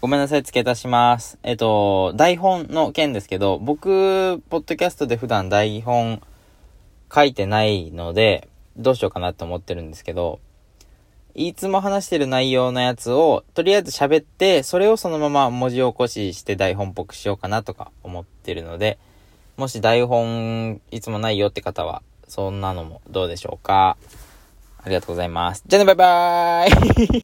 ごめんなさい、付け足します。えっと、台本の件ですけど、僕、ポッドキャストで普段台本書いてないので、どうしようかなと思ってるんですけど、いつも話してる内容のやつを、とりあえず喋って、それをそのまま文字起こしして台本っぽくしようかなとか思ってるので、もし台本いつもないよって方は、そんなのもどうでしょうか。ありがとうございます。じゃあね、バイバーイ